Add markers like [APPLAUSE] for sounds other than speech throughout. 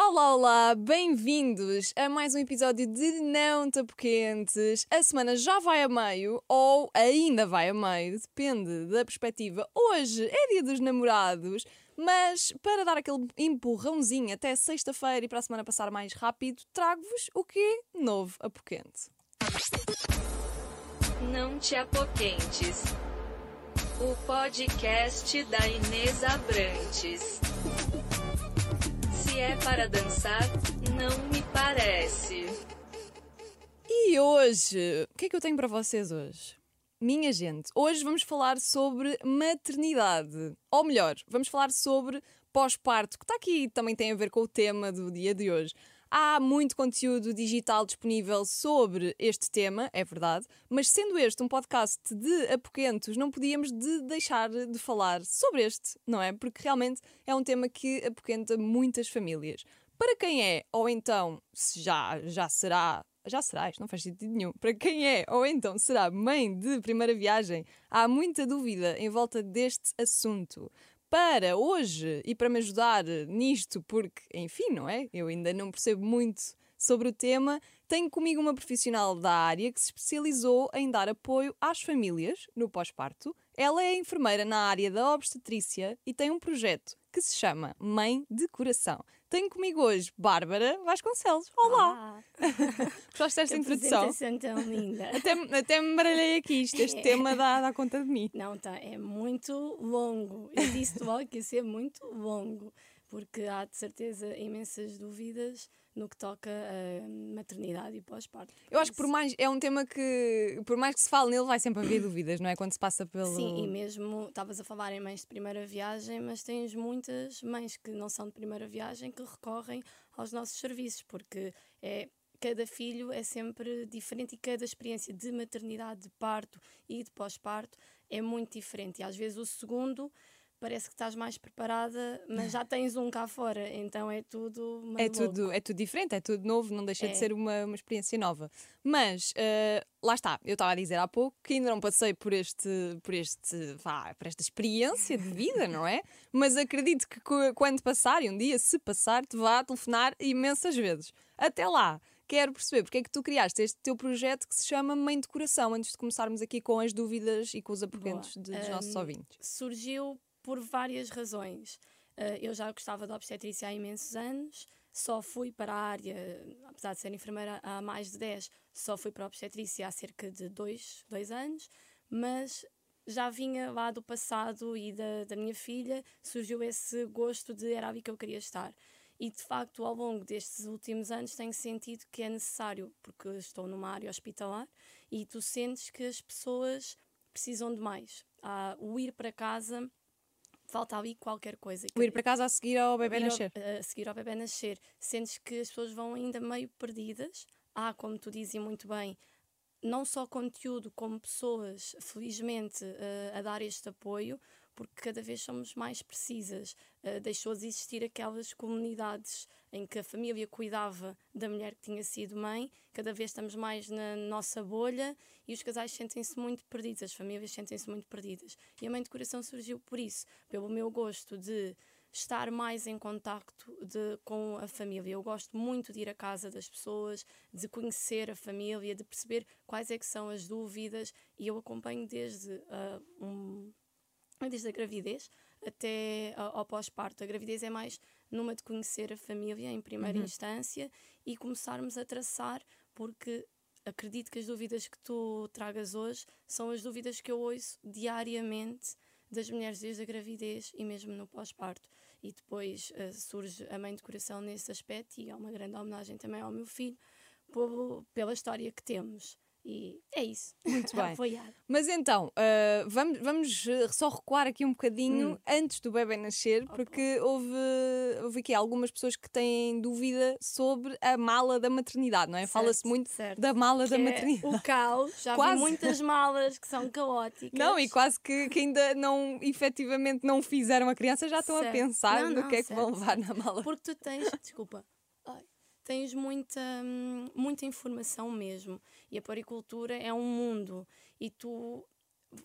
Olá, olá, bem-vindos a mais um episódio de Não Tapo Quentes. A semana já vai a meio ou ainda vai a meio, depende da perspectiva. Hoje é dia dos namorados, mas para dar aquele empurrãozinho até sexta-feira e para a semana passar mais rápido, trago-vos o que novo a Poquente. Não te apoquentes. O podcast da Inês Abrantes. É para dançar, não me parece. E hoje, o que é que eu tenho para vocês hoje? Minha gente, hoje vamos falar sobre maternidade. Ou melhor, vamos falar sobre pós-parto, que está aqui também tem a ver com o tema do dia de hoje. Há muito conteúdo digital disponível sobre este tema, é verdade, mas sendo este um podcast de apoquentos, não podíamos de deixar de falar sobre este, não é? Porque realmente é um tema que apoquenta muitas famílias. Para quem é, ou então se já, já será já será, isto não faz sentido nenhum. Para quem é ou então será mãe de primeira viagem, há muita dúvida em volta deste assunto para hoje e para me ajudar nisto, porque, enfim, não é? Eu ainda não percebo muito sobre o tema, tenho comigo uma profissional da área que se especializou em dar apoio às famílias no pós-parto. Ela é enfermeira na área da obstetrícia e tem um projeto que se chama Mãe de Coração. Tenho comigo hoje Bárbara Vasconcelos. Olá! [LAUGHS] Gostaste desta introdução? tão linda. Até, até me baralhei aqui, isto, este tema dá, dá conta de mim. Não, tá, é muito longo. Eu disse logo que ia ser muito longo, porque há de certeza imensas dúvidas no que toca a maternidade e pós-parto. Eu acho que por mais é um tema que, por mais que se fale nele, vai sempre haver dúvidas, não é? Quando se passa pelo. Sim, e mesmo estavas a falar em mães de primeira viagem, mas tens muitas mães que não são de primeira viagem que recorrem aos nossos serviços, porque é cada filho é sempre diferente e cada experiência de maternidade, de parto e de pós-parto é muito diferente. E às vezes o segundo parece que estás mais preparada, mas já tens um cá fora, então é tudo meio É tudo, louco. é tudo diferente, é tudo novo, não deixa É. de ser uma, uma experiência nova. Mas eh, lá está, eu estava a dizer há pouco que ainda não passei por este, por este, vá, por esta experiência de vida, não é? Mas acredito que quando passar, e um dia se passar, te vá telefonar imensas vezes. Até lá, quero perceber porque é que tu criaste este teu projeto que se chama Mãe de Coração, antes de começarmos aqui com as dúvidas e com os apoquentos de- dos nossos Hum, ouvintes. surgiu por várias razões. Uh, eu já gostava de obstetrícia há imensos anos, só fui para a área, apesar de ser enfermeira há mais de 10, só fui para a obstetrícia há cerca de 2 dois, anos, mas já vinha lá do passado e da, da minha filha, surgiu esse gosto de era ali que eu queria estar. E de facto, ao longo destes últimos anos, tenho sentido que é necessário, porque estou numa área hospitalar e tu sentes que as pessoas precisam de mais. Ah, o ir para casa falta ali qualquer coisa. O ir para casa a seguir ao bebê ao- nascer. a seguir ao bebê nascer. Sentes que as pessoas vão ainda meio perdidas. Há, como tu dizes muito bem, não só conteúdo, como pessoas, felizmente, eh, a dar este apoio, porque cada vez somos mais precisas. Eh, deixou de existir aquelas comunidades em que a família cuidava da mulher que tinha sido mãe, cada vez estamos mais na nossa bolha e os casais sentem-se muito perdidos, as famílias sentem-se muito perdidas. E a Mãe de Coração surgiu por isso, pelo meu gosto de estar mais em contacto de, com a família. Eu gosto muito de ir à casa das pessoas, de conhecer a família, de perceber quais é que são as dúvidas e eu acompanho desde ah, um, desde a gravidez até ao pós-parto. A gravidez é mais numa de conhecer a família em primeira instância e começarmos a traçar, porque acredito que as dúvidas que tu tragas hoje são as dúvidas que eu ouço diariamente das mulheres desde a gravidez e mesmo no pós-parto. E depois eh, surge a mãe de coração nesse aspecto e é uma grande homenagem também ao meu filho pelo- pela história que temos. E é isso. Muito [LAUGHS] bem. Apoiar. Mas então, ah, vamos, vamos eh, só recuar aqui um bocadinho Hum. antes do bebê nascer, porque houve, houve aqui algumas pessoas que têm dúvida sobre a mala da maternidade, não é? Fala-se Certo, muito certo. da mala da Que é maternidade. o caos. Já Quase. vi muitas malas que são [LAUGHS] caóticas. Não, e quase que, que ainda não, efetivamente, não fizeram a criança, já estão a Certo. pensar Não, no não, que é que vão certo, levar na mala. Porque tu tens, desculpa, tens muita, muita informação mesmo. E a poricultura é um mundo. E tu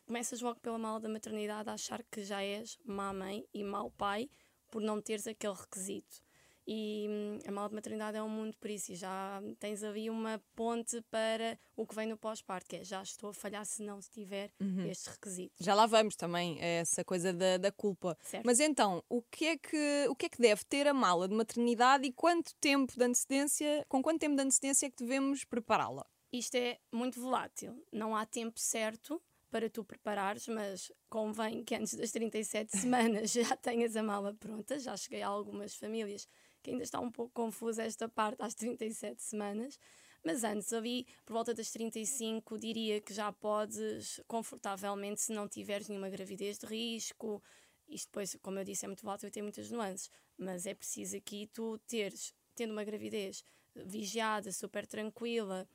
começas logo pela mala da maternidade a achar que já és má mãe e mau pai por não teres aquele requisito. E hum, a mala de maternidade é um mundo por isso. E já tens ali uma ponte para o que vem no pós-parto, que é já estou a falhar se não tiver Uhum. estes requisitos. Já lá vamos também, a essa coisa da, da culpa. Certo. Mas então, o que, é que, o que é que deve ter a mala de maternidade e quanto tempo de antecedência, com quanto tempo de antecedência é que devemos prepará-la? Isto é muito volátil. Não há tempo certo para tu preparares, mas convém que antes das 37 semanas [LAUGHS] já tenhas a mala pronta. Já cheguei a algumas famílias que ainda está um pouco confusa esta parte às 37 semanas. Mas antes, ali, por volta das 35, diria que já podes confortavelmente, se não tiveres nenhuma gravidez de risco. Isto depois, como eu disse, é muito volátil e tem muitas nuances. Mas é preciso aqui tu teres, tendo uma gravidez vigiada, super tranquila,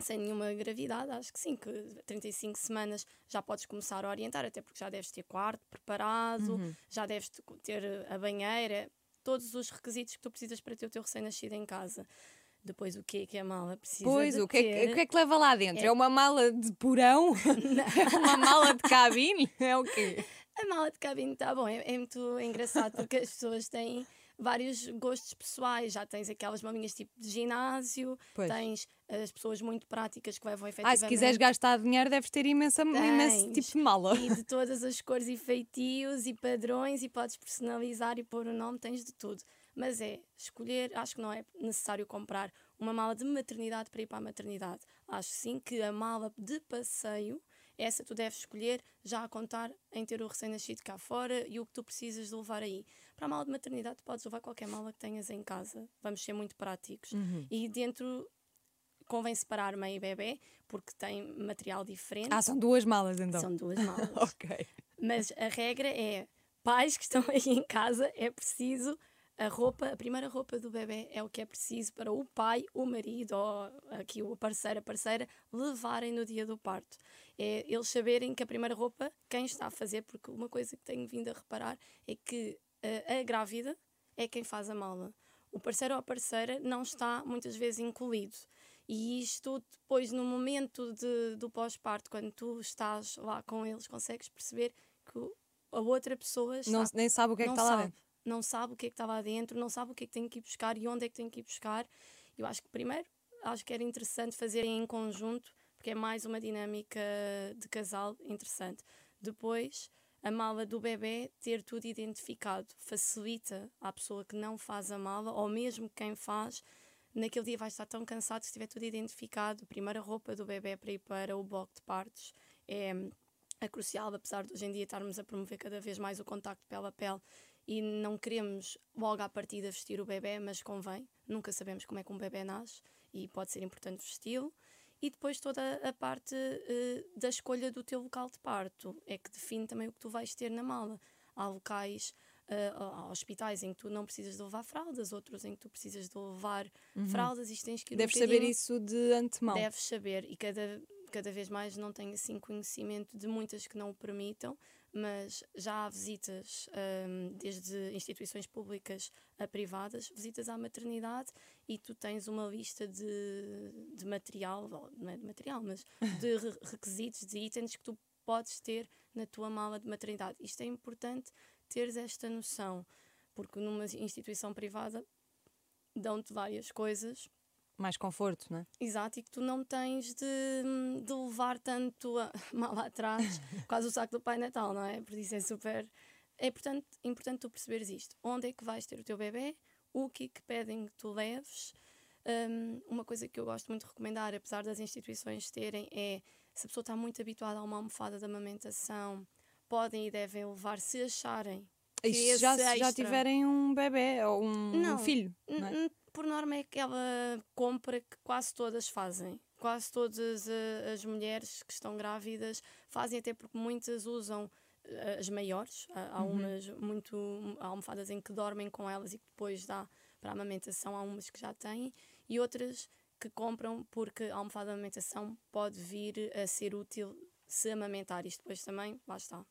sem nenhuma gravidade, acho que sim, que 35 semanas já podes começar a orientar, até porque já deves ter quarto preparado, já deves te- ter a banheira, todos os requisitos que tu precisas para ter o teu recém-nascido em casa. Depois, o que é que a mala precisa Pois, de o que, é, o que é que leva lá dentro? É, É- uma mala de porão? [LAUGHS] é uma mala de cabine? É o quê? A mala de cabine está bom, é, é muito engraçado porque as pessoas têm vários gostos pessoais. Já tens aquelas maminhas tipo de ginásio, Pois. tens as pessoas muito práticas que levam efetivamente. Ah, se quiseres gastar dinheiro, deves ter imensa, imenso tipo de mala. E de todas as cores e feitios e padrões e podes personalizar e pôr o nome, tens de tudo. Mas é escolher, acho que não é necessário comprar uma mala de maternidade para ir para a maternidade. Acho sim que a mala de passeio, essa tu deves escolher já a contar em ter o recém-nascido cá fora e o que tu precisas de levar aí. Para a mala de maternidade, podes levar qualquer mala que tenhas em casa. Vamos ser muito práticos. Uhum. E dentro convém separar mãe e bebê, porque tem material diferente. Ah, são duas malas então. São duas [LAUGHS] malas. Ok. Mas a regra é: pais que estão [LAUGHS] aí em casa, é preciso a roupa, a primeira roupa do bebê é o que é preciso para o pai, o marido ou aqui o parceiro, a parceira levarem no dia do parto. É eles saberem que a primeira roupa, quem está a fazer, porque uma coisa que tenho vindo a reparar é que a, grávida é quem faz a mala. O parceiro ou a parceira não está muitas vezes incluído. E isto depois, no momento de, do pós-parto, quando tu estás lá com eles, consegues perceber que a outra pessoa está Não, nem sabe o que é que não está lá dentro. Não sabe o que é que está lá dentro, não sabe o que é que tem que ir buscar e onde é que tem que ir buscar. Eu acho que primeiro acho que era interessante fazerem em conjunto, porque é mais uma dinâmica de casal interessante. Depois, a mala do bebê ter tudo identificado facilita à pessoa que não faz a mala, ou mesmo quem faz, naquele dia vai estar tão cansado se tiver tudo identificado. A primeira roupa do bebê para ir para o bloco de partos é é crucial, apesar de hoje em dia estarmos a promover cada vez mais o contacto pele a pele e não queremos logo à partida vestir o bebê, mas convém. Nunca sabemos como é que um bebê nasce e pode ser importante vesti-lo. E depois toda a parte eh, da escolha do teu local de parto é que define também o que tu vais ter na mala. Há locais, eh, há hospitais em que tu não precisas de levar fraldas, outros em que tu precisas de levar fraldas. Isto tens que ir um Deves saber bocadinho- isso de antemão. Deves saber, e cada, cada vez mais não tenho assim conhecimento de muitas que não o permitam, mas já há visitas, hum, desde instituições públicas a privadas, visitas à maternidade e tu tens uma lista de, de material, não é de material, mas [LAUGHS] de re- requisitos, de itens que tu podes ter na tua mala de maternidade. Isto é importante teres esta noção, porque numa instituição privada dão-te várias coisas Mais conforto, não é? Exato, e que tu não tens de, de levar tanto a, [LAUGHS] mal atrás, [LAUGHS] quase o saco do Pai Natal, não é? Por isso é super. É importante, importante tu perceberes isto. Onde é que vais ter o teu bebê? O que é que pedem que tu leves? Um, uma coisa que eu gosto muito de recomendar, apesar das instituições terem, é se a pessoa está muito habituada a uma almofada de amamentação, podem e devem levar, se acharem. Isso já, se já extra- tiverem um bebê ou um, um Não. filho. N- Não é? Por norma é aquela compra que quase todas fazem. quase todas uh, as mulheres que estão grávidas fazem, até porque muitas usam uh, as maiores. há uhum. umas muito há almofadas em que dormem com elas e que depois dá para a amamentação. Há umas que já têm e outras que compram porque a almofada de amamentação pode vir a ser útil se amamentar. Isto depois também, lá está.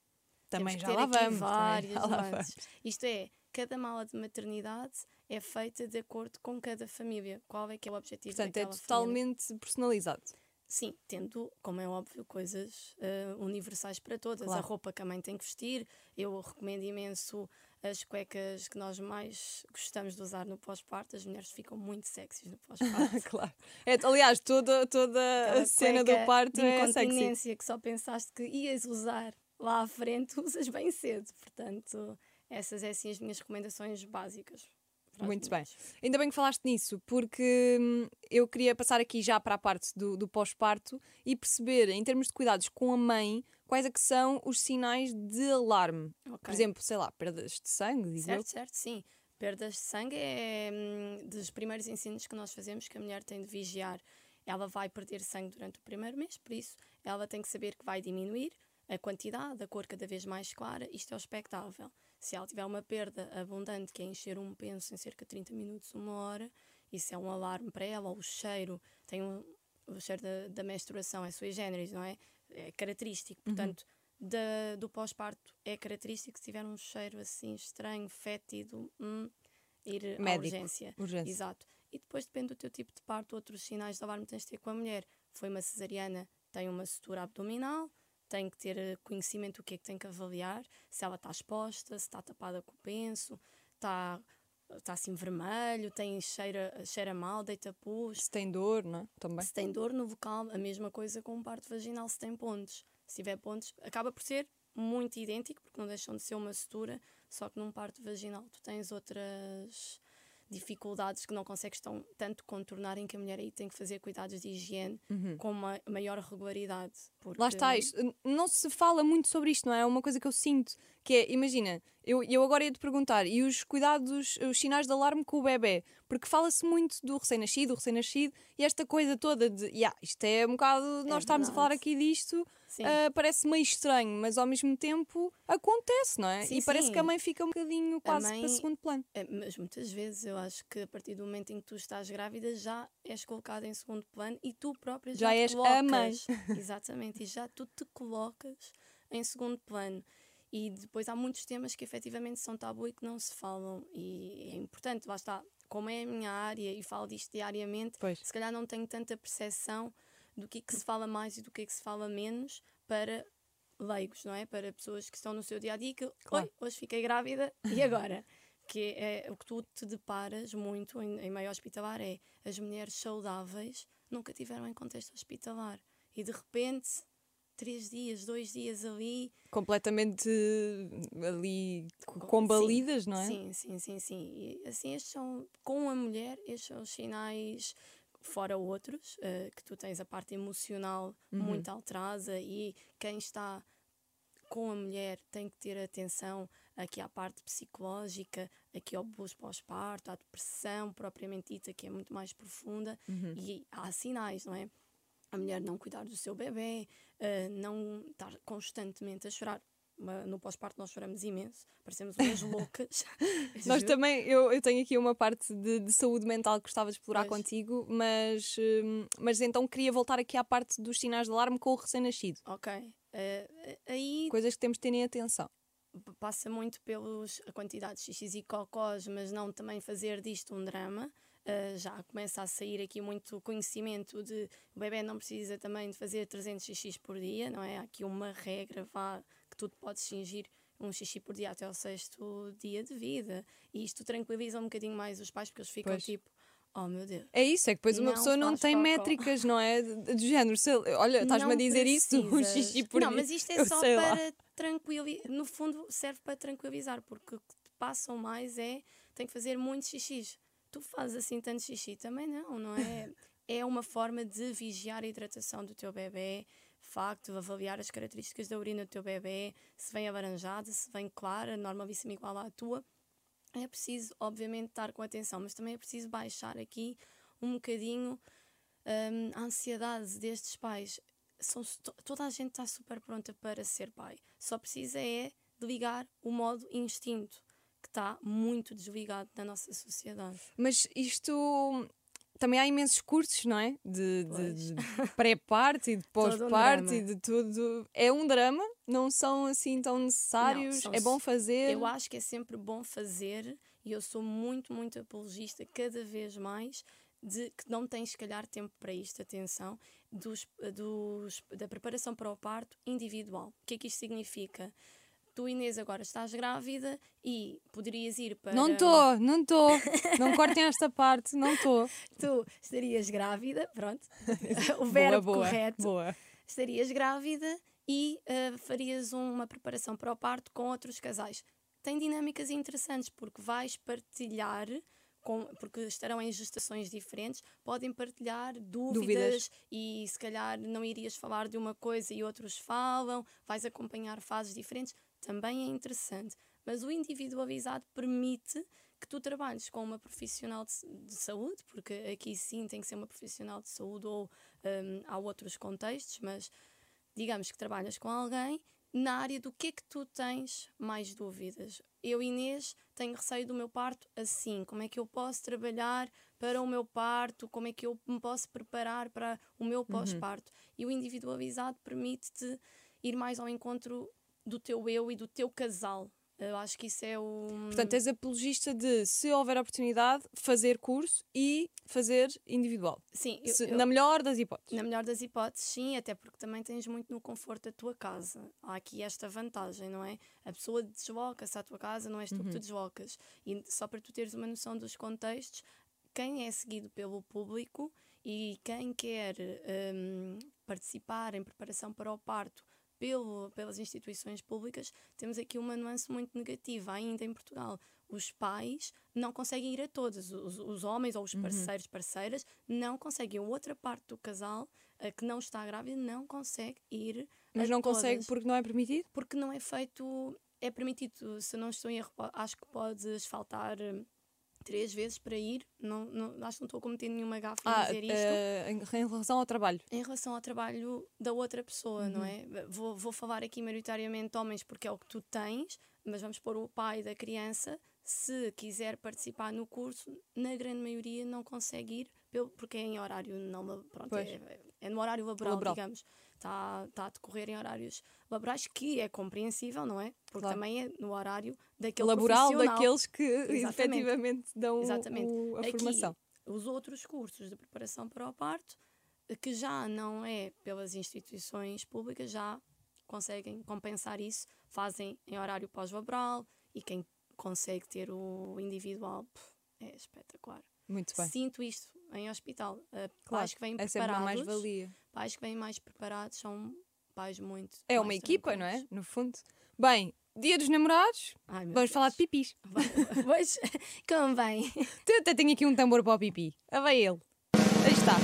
Também já lá vamos. Várias já lá vamos. Isto é, cada mala de maternidade é feita de acordo com cada família. Qual é que é o objetivo Portanto, é totalmente família. personalizado. Sim, tendo, como é óbvio, coisas uh, universais para todas. Claro. A roupa que a mãe tem que vestir. Eu recomendo imenso as cuecas que nós mais gostamos de usar no pós-parto. As mulheres ficam muito sexys no pós-parto. [LAUGHS] claro. É, aliás, toda, toda a cena do parto de é sexy. que só pensaste que ias usar lá à frente, [LAUGHS] usas bem cedo. Portanto, essas são assim as minhas recomendações básicas. Muito bem. Ainda bem que falaste nisso, porque hum, eu queria passar aqui já para a parte do, do pós-parto e perceber, em termos de cuidados com a mãe, quais é que são os sinais de alarme. Okay. Por exemplo, sei lá, perdas de sangue, diz Certo, eu. certo, sim. Perdas de sangue é hum, dos primeiros ensinos que nós fazemos que a mulher tem de vigiar. Ela vai perder sangue durante o primeiro mês, por isso ela tem que saber que vai diminuir a quantidade, a cor cada vez mais clara, isto é o expectável. Se ela tiver uma perda abundante, que é encher um penso em cerca de 30 minutos, uma hora, isso é um alarme para ela, ou o cheiro, tem um, o cheiro da, da menstruação é sui generis, não é? É característico, uhum. portanto, uhum. da, do pós-parto é característico se tiver um cheiro assim estranho, fétido, hum, ir Médico. à urgência. urgência. Exato. E depois depende do teu tipo de parto, outros sinais de alarme tens de ter com a mulher. Foi uma cesariana, tem uma sutura abdominal, tem que ter eh, conhecimento do que é que tem que avaliar, se ela está exposta, se está tapada com o penso, está está assim vermelho, tem cheira, cheira mal, deita pus. Se tem dor, não é? Também. Se tem dor no vocal, a mesma coisa com o parto vaginal, se tem pontos. Se tiver pontos, acaba por ser muito idêntico, porque não deixam de ser uma sutura, só que num parto vaginal tu tens outras dificuldades que não consegues tão, tanto contornar em que a mulher aí tem que fazer cuidados de higiene uhum. com uma maior regularidade. Porque... Lá está, isto, não se fala muito sobre isto, não é? É uma coisa que eu sinto, que é, imagina, eu, eu agora ia te perguntar, e os cuidados, os sinais de alarme com o bebê? Porque fala-se muito do recém-nascido, o recém-nascido, e esta coisa toda de, yeah, isto é um bocado, é nós estamos a falar aqui disto, uh, parece meio estranho, mas ao mesmo tempo acontece, não é? Sim, e sim. parece que a mãe fica um bocadinho quase mãe, para segundo plano. É, mas muitas vezes eu acho que a partir do momento em que tu estás grávida já és colocada em segundo plano e tu própria já, já és colocas, a mãe. [LAUGHS] Exatamente, e já tu te colocas em segundo plano. E depois há muitos temas que efetivamente são tabu e que não se falam. E é importante, lá está, como é a minha área e falo disto diariamente, pois. se calhar não tenho tanta percepção do que, é que se fala mais e do que, é que se fala menos para leigos, não é? Para pessoas que estão no seu dia a dia que, claro. oi, hoje fiquei grávida e agora? [LAUGHS] que é, é o que tu te deparas muito em, em meio hospitalar é as mulheres saudáveis nunca tiveram em contexto hospitalar e de repente três dias, dois dias ali. Completamente ali combalidas, sim, não é? Sim, sim, sim, sim. E, assim, estes são, com a mulher, estes são os sinais, fora outros, uh, que tu tens a parte emocional uhum. muito alterada e quem está com a mulher tem que ter atenção aqui à parte psicológica, aqui ao abuso pós-parto, à depressão propriamente dita, que é muito mais profunda, uhum. e há sinais, não é? a mulher não cuidar do seu bebê, uh, não estar constantemente a chorar. No pós-parto nós choramos imenso, parecemos umas [LAUGHS] loucas. [LAUGHS] nós também, eu, eu tenho aqui uma parte de, de saúde mental que gostava de explorar pois. contigo, mas, hum, mas então queria voltar aqui à parte dos sinais de alarme com o recém-nascido. Ok. Uh, aí... Coisas que temos de ter em atenção passa muito pelos a quantidade de xixis e cocós, mas não também fazer disto um drama. Uh, já começa a sair aqui muito conhecimento de o bebê não precisa também de fazer 300 xixi por dia, não é? Há aqui uma regra vá, que tu podes fingir um xixi por dia até o sexto dia de vida. E isto tranquiliza um bocadinho mais os pais, porque eles ficam pois. tipo. Oh meu Deus. É isso, é que depois uma não pessoa não tem cocó. métricas, não é? Do género, se, olha, estás-me a dizer isso, um xixi por Não, mas isto é só para tranquilizar. No fundo, serve para tranquilizar, porque o que te passam mais é tem que fazer muitos xixis tu fazes assim tanto xixi? Também não, não é? [LAUGHS] é uma forma de vigiar a hidratação do teu bebê, facto, avaliar as características da urina do teu bebê, se vem alaranjada, se vem clara, normalíssima igual à tua. É preciso, obviamente, estar com atenção, mas também é preciso baixar aqui um bocadinho hum, a ansiedade destes pais. São, to- toda a gente está super pronta para ser pai. Só precisa é de ligar o modo instinto, que está muito desligado na nossa sociedade. Mas isto também há imensos cursos, não é? De, de- de pré-parto e de [LAUGHS] Todo um e de tudo. É um drama, não são assim tão necessários. são é bom fazer. Eu acho que é sempre bom fazer e eu sou muito, muito apologista cada vez mais de que não tens, se calhar, tempo para isto, atenção, dos, dos, da preparação para o parto individual. O que é que isto significa? Tu, Inês, agora estás grávida e poderias ir para. Não estou, não estou. Não cortem esta parte, não estou. [LAUGHS] Tu estarias grávida, pronto, [LAUGHS] o verbo boa, boa, correto. Boa. estarias grávida e ah, farias uma preparação para o parto com outros casais. Tem dinâmicas interessantes porque vais partilhar, com, porque estarão em gestações diferentes, podem partilhar dúvidas, Dúvidas. e se calhar não irias falar de uma coisa e outros falam, vais acompanhar fases diferentes, também é interessante. Mas o individualizado permite que tu trabalhes com uma profissional de, de saúde, porque aqui sim tem que ser uma profissional de saúde ou hum, há outros contextos, mas digamos que trabalhas com alguém na área do que é que tu tens mais dúvidas. Eu, Inês, tenho receio do meu parto assim. Como é que eu posso trabalhar para o meu parto? Como é que eu me posso preparar para o meu pós-parto? E o individualizado permite-te ir mais ao encontro do teu eu e do teu casal. Eu acho que isso é o. Portanto, és apologista de, se houver oportunidade, fazer curso e fazer individual. sim, eu- Se- eu- Na melhor das hipóteses. Na melhor das hipóteses, sim, até porque também tens muito no conforto da tua casa. Há aqui esta vantagem, não é? A pessoa desloca-se à tua casa, não és tu que te deslocas. E só para tu teres uma noção dos contextos, quem é seguido pelo público e quem quer hum, participar em preparação para o parto pelo, pelas instituições públicas, temos aqui uma nuance muito negativa ainda em Portugal. Os pais não conseguem ir a todas, os, os homens ou os parceiros, parceiras, não conseguem. A outra parte do casal, a que não está grávida, não consegue ir Mas não consegue todas, porque não é permitido? porque não é feito, é permitido, se não estou em erro, acho que podes faltar hum, três vezes para ir, não, não, acho que não estou a cometer nenhuma gafe em Ah, dizer isto eh, em em relação ao trabalho. em relação ao trabalho da outra pessoa, não Uhum. é? Vou, vou falar aqui maioritariamente homens porque é o que tu tens, mas vamos pôr o pai da criança. Se quiser participar no curso, na grande maioria não consegue ir, porque é em horário não, pronto, é, é no horário laboral, Laboral. digamos. Está tá a decorrer em horários laborais, que é compreensível, não é? Porque Claro. também é no horário daquele laboral daqueles que Exatamente. efetivamente dão Exatamente. o- a Aqui, formação. Os outros cursos de preparação para o parto, que já não é pelas instituições públicas, já conseguem compensar isso, fazem em horário pós-laboral e quem consegue ter o individual pff, é espetacular. Muito bem. Sinto isto em hospital. Uh, Claro, pais que vêm é preparados, mais-valia. pais que vêm mais preparados são pais muito. É uma mais equipa, não é? No fundo. Bem, dia dos namorados, Ai, vamos Deus. falar de pipis. [LAUGHS] Pois, [LAUGHS] convém. Eu até tenho aqui um tambor para o pipi. A vai ele. Aí está.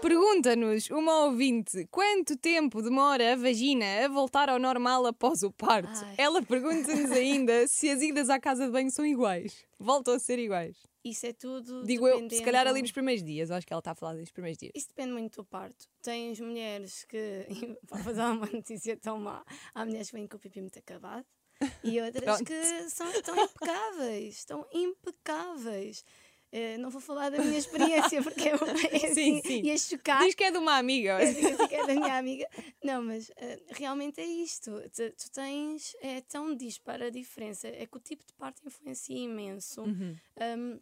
Pergunta-nos uma ouvinte quanto tempo demora a vagina a voltar ao normal após o parto. Ai. Ela pergunta-nos ainda se as idas à casa de banho são iguais. Voltam a ser iguais. Isso é tudo. Digo eu, se calhar ali dependendo- nos primeiros dias. Acho que ela está a falar dos primeiros dias. Isso depende muito do parto. Tens mulheres que. [LAUGHS] Vou dar uma notícia tão má. Há mulheres que vêm com o pipi muito acabado [LAUGHS] e outras que são, estão impecáveis. Estão impecáveis. Eh, não vou falar da minha experiência [LAUGHS] porque é, é Sim, assim, sim. ia chocar. Diz que é de uma amiga. Eu digo assim que é da minha amiga. Não, mas eh, realmente é isto. Tu, tu tens. É tão dispara a diferença. É que o tipo de parto influencia imenso. Uhum. Um,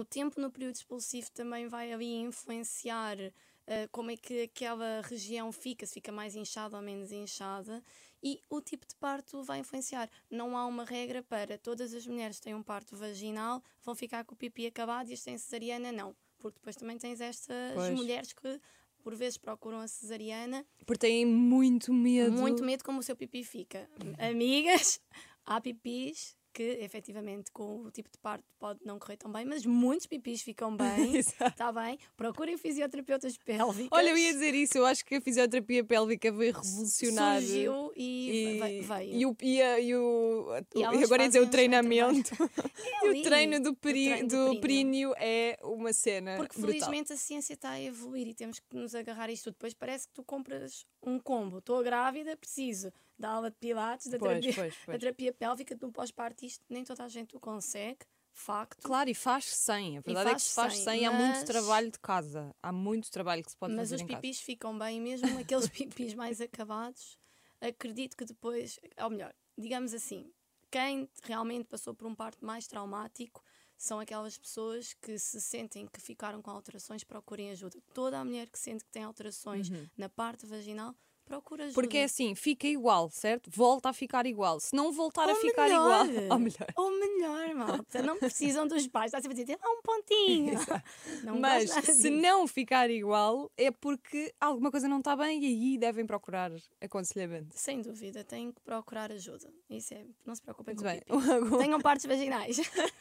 o tempo no período expulsivo também vai ali influenciar uh, como é que aquela região fica, se fica mais inchada ou menos inchada, e o tipo de parto vai influenciar. Não há uma regra para todas as mulheres que têm um parto vaginal vão ficar com o pipi acabado e as têm cesariana, não. Porque depois também tens estas Pois. mulheres que por vezes procuram a cesariana, Porque têm muito medo. muito medo como o seu pipi fica. Amigas, [LAUGHS] há pipis que efetivamente com o tipo de parto pode não correr tão bem, mas muitos pipis ficam bem. [LAUGHS] Está bem? Procurem fisioterapeutas pélvicos. Olha, eu ia dizer isso, eu acho que a fisioterapia pélvica veio revolucionar. Surgiu e, E, veio. e o, e, a- e o, E e agora ia dizer o treinamento. [LAUGHS] É e ali, o treino do, peri, treino do, períneo. períneo é uma cena. Porque brutal. felizmente a ciência está a evoluir e temos que nos agarrar a isto tudo. Depois parece que tu compras um combo. Estou grávida, preciso da aula de pilates, da Pois, terapia, pois, da pois. terapia pélvica, no pós-parto isto nem toda a gente o consegue. Facto. Claro, e faz sem. A verdade é que se faz sem, sem. Há muito mas- trabalho de casa. Há muito trabalho que se pode Mas fazer os em casa. pipis ficam bem, mesmo [LAUGHS] aqueles pipis mais acabados. Acredito que depois, ou melhor, digamos assim, quem realmente passou por um parto mais traumático são aquelas pessoas que se sentem que ficaram com alterações, procurem ajuda. Toda a mulher que sente que tem alterações na parte vaginal, procura ajuda. Porque é assim, fica igual, certo? Volta a ficar igual. Se não voltar a Ou ficar melhor. igual. [LAUGHS] Ou melhor. Ou melhor, malta. Não precisam dos pais. Está sempre a dizer, um pontinho. [LAUGHS] Não Mas se não ficar igual, é porque alguma coisa não está bem e aí devem procurar aconselhamento. Sem dúvida, têm que procurar ajuda. Isso é, não se preocupem Muito com bem. pipi. [LAUGHS] Tenham partes vaginais.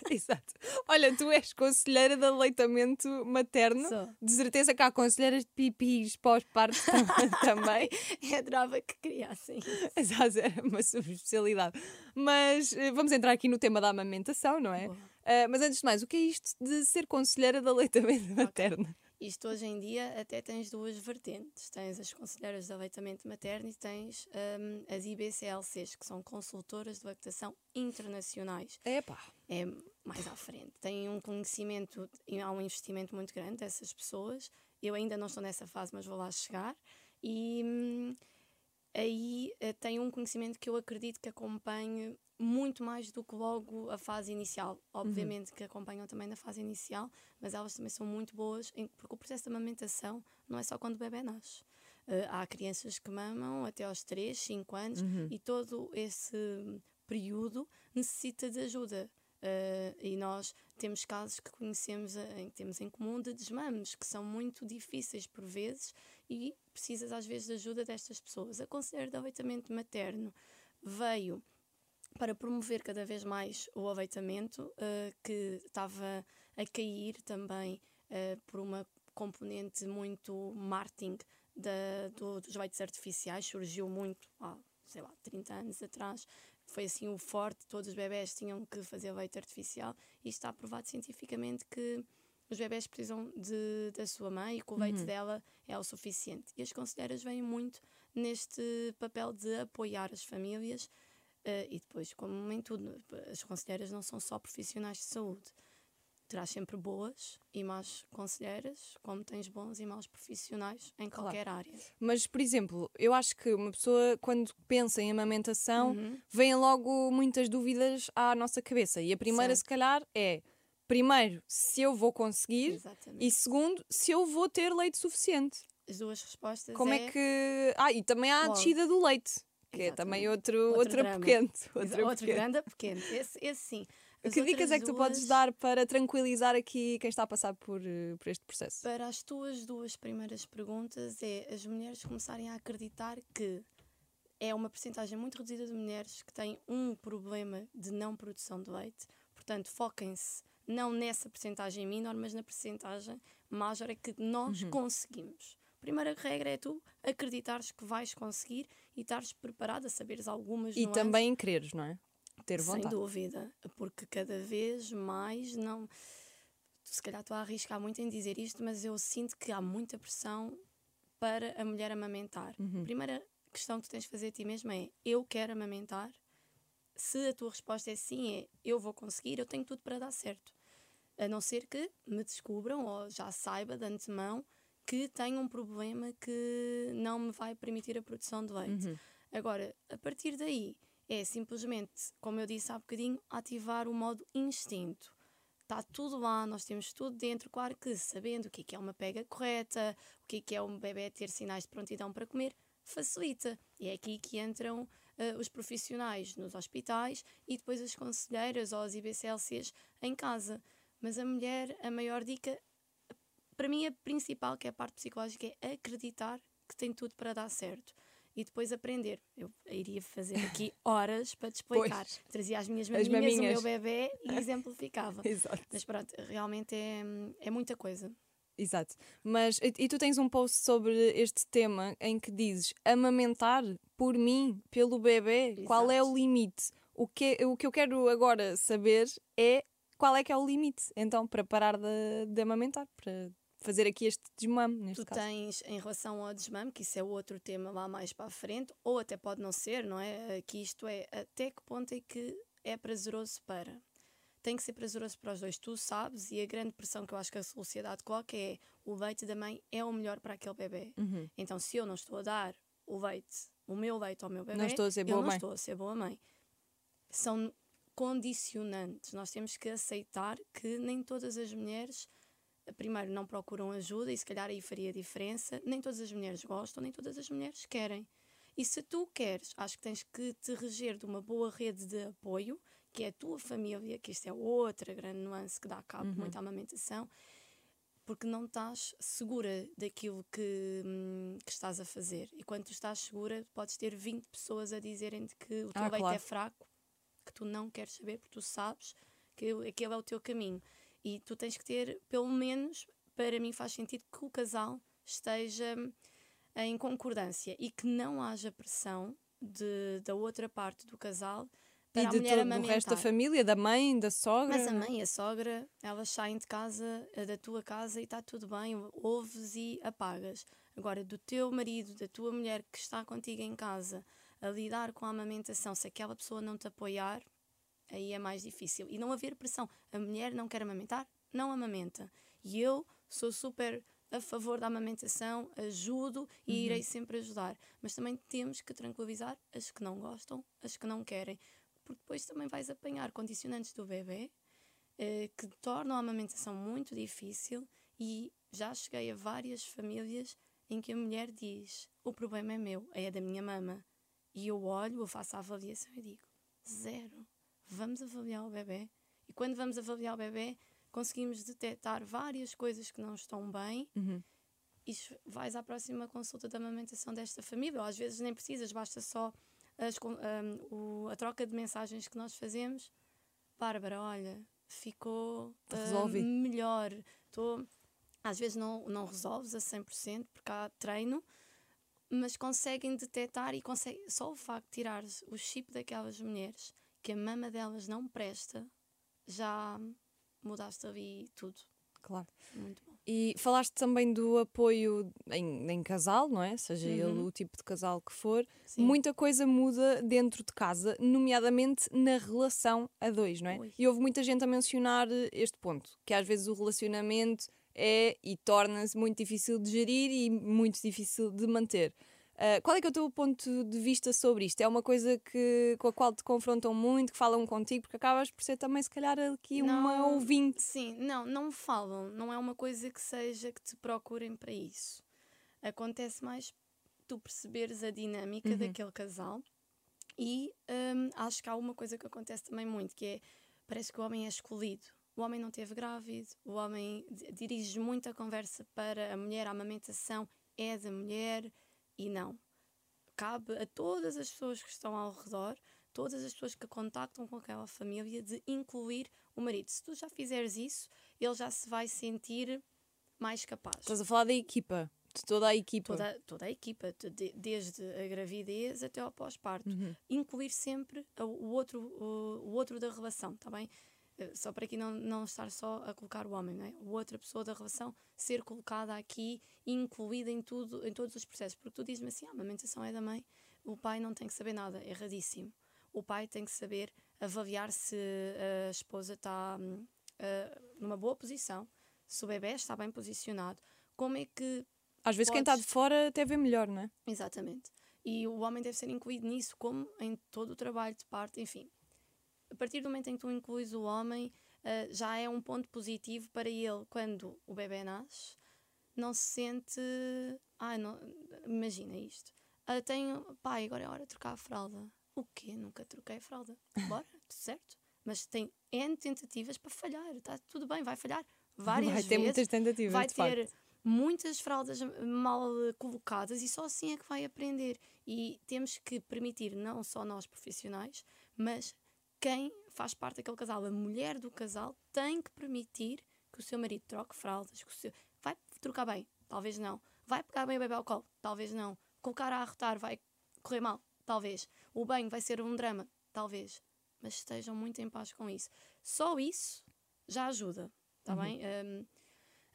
Exato. Olha, tu és conselheira de aleitamento materno. Sou. De certeza que há conselheiras de pipis pós-parto tam- também. [LAUGHS] Adorava que criassem isso. [LAUGHS] Exato, era uma subespecialidade. Mas eh, vamos entrar aqui no tema da amamentação, não é? Ah, mas antes de mais, o que é isto de ser conselheira de aleitamento materno? Isto hoje em dia até tens duas vertentes. Tens as conselheiras de aleitamento materno e tens hum, as IBCLCs, que são consultoras de lactação internacionais. Epá. É mais à frente. Têm um conhecimento e há um investimento muito grande dessas pessoas. Eu ainda não estou nessa fase, mas vou lá chegar. E hum, aí eh, tem um conhecimento que eu acredito que acompanhe muito mais do que logo a fase inicial. Obviamente que acompanham também na fase inicial, mas elas também são muito boas, em- porque o processo de amamentação não é só quando o bebê nasce. Eh, há crianças que mamam até aos 3, 5 anos e todo esse período necessita de ajuda. Eh, e nós temos casos que conhecemos, em, temos em comum de desmames, que são muito difíceis por vezes e precisas às vezes de ajuda destas pessoas. A Conselheira de Aleitamento Materno veio para promover cada vez mais o aleitamento, eh, que estava a cair também eh, por uma componente muito marketing da, do- dos leites artificiais, surgiu muito há, sei lá, 30 anos atrás. Foi assim o forte, todos os bebés tinham que fazer leite artificial e está provado cientificamente que os bebés precisam de, da sua mãe e que o leite dela é o suficiente. E as conselheiras vêm muito neste papel de apoiar as famílias eh, e depois, como em tudo, as conselheiras não são só profissionais de saúde. Terás sempre boas e más conselheiras, como tens bons e maus profissionais em qualquer área. Mas, por exemplo, eu acho que uma pessoa, quando pensa em amamentação, Uhum. vêm logo muitas dúvidas à nossa cabeça. E a primeira, Certo. se calhar, é: primeiro, se eu vou conseguir, Exatamente. e segundo, se eu vou ter leite suficiente. As duas respostas Como é, que. Ah, e também há a descida do leite, que é Exatamente. também outro, Outro outra. Exa- Outra Outro grande pequeno. Esse, esse sim. As Que dicas é que tu podes duas- dar para tranquilizar aqui quem está a passar por, eh, por este processo? Para as tuas duas primeiras perguntas é as mulheres começarem a acreditar que é uma percentagem muito reduzida de mulheres que têm um problema de não produção de leite. Portanto, foquem-se não nessa percentagem menor, mas na percentagem maior é que nós Uhum. conseguimos. Primeira regra é tu acreditares que vais conseguir e estares preparada, saberes algumas E nuances. também quereres, não é? Ter Sem vontade. dúvida, porque cada vez mais não. Se calhar estou a arriscar muito em dizer isto, mas eu sinto que há muita pressão para a mulher amamentar. Uhum. A primeira questão que tu tens de fazer a ti mesma é: eu quero amamentar? Se a tua resposta é sim, é eu vou conseguir, eu tenho tudo para dar certo. A não ser que me descubram ou já saiba de antemão que tenho um problema que não me vai permitir a produção de leite. Uhum. Agora, a partir daí, é simplesmente, como eu disse há bocadinho, ativar o modo instinto. Está tudo lá, nós temos tudo dentro, claro que sabendo o que é que é uma pega correta, o que é que é um bebê ter sinais de prontidão para comer, facilita. E é aqui que entram eh, os profissionais nos hospitais e depois as conselheiras ou as IBCLCs em casa. Mas a mulher, a maior dica, para mim a principal, que é a parte psicológica, é acreditar que tem tudo para dar certo. e depois aprender. Eu iria fazer aqui [LAUGHS] horas para te explicar. Pois. Trazia as minhas As maminhas, o maminhas. meu bebê e [LAUGHS] exemplificava. Exato. Mas pronto, realmente é, é muita coisa. Exato. Mas e, tu tens um post sobre este tema em que dizes amamentar por mim, pelo bebê, qual é o Exato. limite? O que, o que eu quero agora saber é qual é que é o limite, então, para parar de, de amamentar, para fazer aqui este desmame, neste Tu caso. tens, em relação ao desmame, que isso é outro tema lá mais para a frente, ou até pode não ser, não é? Que isto é até que ponto é que é prazeroso para. Tem que ser prazeroso para os dois, tu sabes, e a grande pressão que eu acho que a sociedade coloca é o leite da mãe é o melhor para aquele bebê. Uhum. Então, se eu não estou a dar o leite, o meu leite ao meu bebê, Não estou a ser eu boa não mãe. estou a ser boa mãe. São condicionantes. Nós temos que aceitar que nem todas as mulheres, primeiro, não procuram ajuda e se calhar aí faria diferença. Nem todas as mulheres gostam, nem todas as mulheres querem. E se tu queres, acho que tens que te reger de uma boa rede de apoio, que é a tua família, que isto é outra grande nuance que dá cabo muito à amamentação, porque não estás segura daquilo que, hum, que estás a fazer. E quando tu estás segura, podes ter 20 pessoas a dizerem-te que o teu Ah, leite claro. é fraco, tu não queres saber, porque tu sabes que aquele é o teu caminho. E tu tens que ter, pelo menos, para mim faz sentido que o casal esteja hum, em concordância e que não haja pressão de, da outra parte do casal para E a de mulher todo o amamentar. resto da família, da mãe, da sogra. Mas a mãe e a sogra, elas saem de casa, da tua casa e está tudo bem, ouves e apagas. Agora, do teu marido, da tua mulher que está contigo em casa, a lidar com a amamentação, se aquela pessoa não te apoiar, aí é mais difícil. E não haver pressão. A mulher não quer amamentar, não amamenta. E eu sou super a favor da amamentação, ajudo e irei sempre ajudar. Mas também temos que tranquilizar as que não gostam, as que não querem. Porque depois também vais apanhar condicionantes do bebê eh, que tornam a amamentação muito difícil e já cheguei a várias famílias em que a mulher diz o problema é meu, é da minha mama. E eu olho, eu faço a avaliação e digo zero, vamos avaliar o bebê. E quando vamos avaliar o bebê, conseguimos detectar várias coisas que não estão bem Uhum. e vais à próxima consulta de amamentação desta família. Ou às vezes nem precisas, basta só as ahm, o- a troca de mensagens que nós fazemos. Bárbara, olha, ficou Resolvi. melhor. Tô... Às vezes não, não resolves a 100% porque há treino, mas conseguem detectar e conseguem, só o facto de tirares o chip daquelas mulheres que a mama delas não presta, já mudaste ali tudo. Claro. Muito bom. E falaste também do apoio em, em casal, não é? Seja ele Uhum. o tipo de casal que for. Sim. Muita coisa muda dentro de casa, nomeadamente na relação a dois, não é? Ui. E houve muita gente a mencionar este ponto, que às vezes o relacionamento é e torna-se muito difícil de gerir e muito difícil de manter. Ah, qual é que é o teu ponto de vista sobre isto? É uma coisa que, com a qual te confrontam muito, que falam contigo, porque acabas por ser também, se calhar, aqui uma Não, ouvinte. Sim, não, não falam. Não é uma coisa que seja que te procurem para isso. Acontece mais tu perceberes a dinâmica Uhum. daquele casal e hum, acho que há uma coisa que acontece também muito, que é parece que o homem é escolhido. O homem não teve grávido, o homem di- dirige muito a conversa para a mulher, a amamentação é da mulher e não. Cabe a todas as pessoas que estão ao redor, todas as pessoas que contactam com aquela família, de incluir o marido. Se tu já fizeres isso, ele já se vai sentir mais capaz. Estás a falar da equipa, de toda a equipa. Toda, toda a equipa, de- desde a gravidez até ao pós-parto. Uhum. Incluir sempre o outro, o, o outro da relação, está bem? Eh, Só para aqui não, não estar só a colocar o homem, não é? A outra pessoa da relação ser colocada aqui incluída em tudo, em todos os processos. Porque tu dizes-me assim, ah, a amamentação é da mãe, o pai não tem que saber nada, erradíssimo. O pai tem que saber avaliar se a esposa está ah, numa boa posição, se o bebê está bem posicionado, como é que Às vezes quem está de Podes. fora até vê melhor, não é? Exatamente. E o homem deve ser incluído nisso, como em todo o trabalho de parte, enfim. A partir do momento em que tu incluís o homem, ah, já é um ponto positivo para ele quando o bebê nasce, não se sente. Ai, não, imagina isto. Ah, tenho. Pai, agora é hora de trocar a fralda. O quê? Nunca troquei a fralda. Bora, tudo [LAUGHS] certo. Mas tem N tentativas para falhar. Está tudo bem, vai falhar várias Vai vezes ter muitas tentativas, vai de ter facto. muitas fraldas mal colocadas e só assim é que vai aprender. E temos que permitir, não só nós profissionais, mas quem faz parte daquele casal, a mulher do casal, tem que permitir que o seu marido troque fraldas, que o seu... vai trocar bem, talvez não. Vai pegar bem o bebê ao colo, talvez não. Colocar a arrotar vai correr mal, talvez. O banho vai ser um drama, talvez. Mas estejam muito em paz com isso. Só isso já ajuda, está uhum. bem? Um,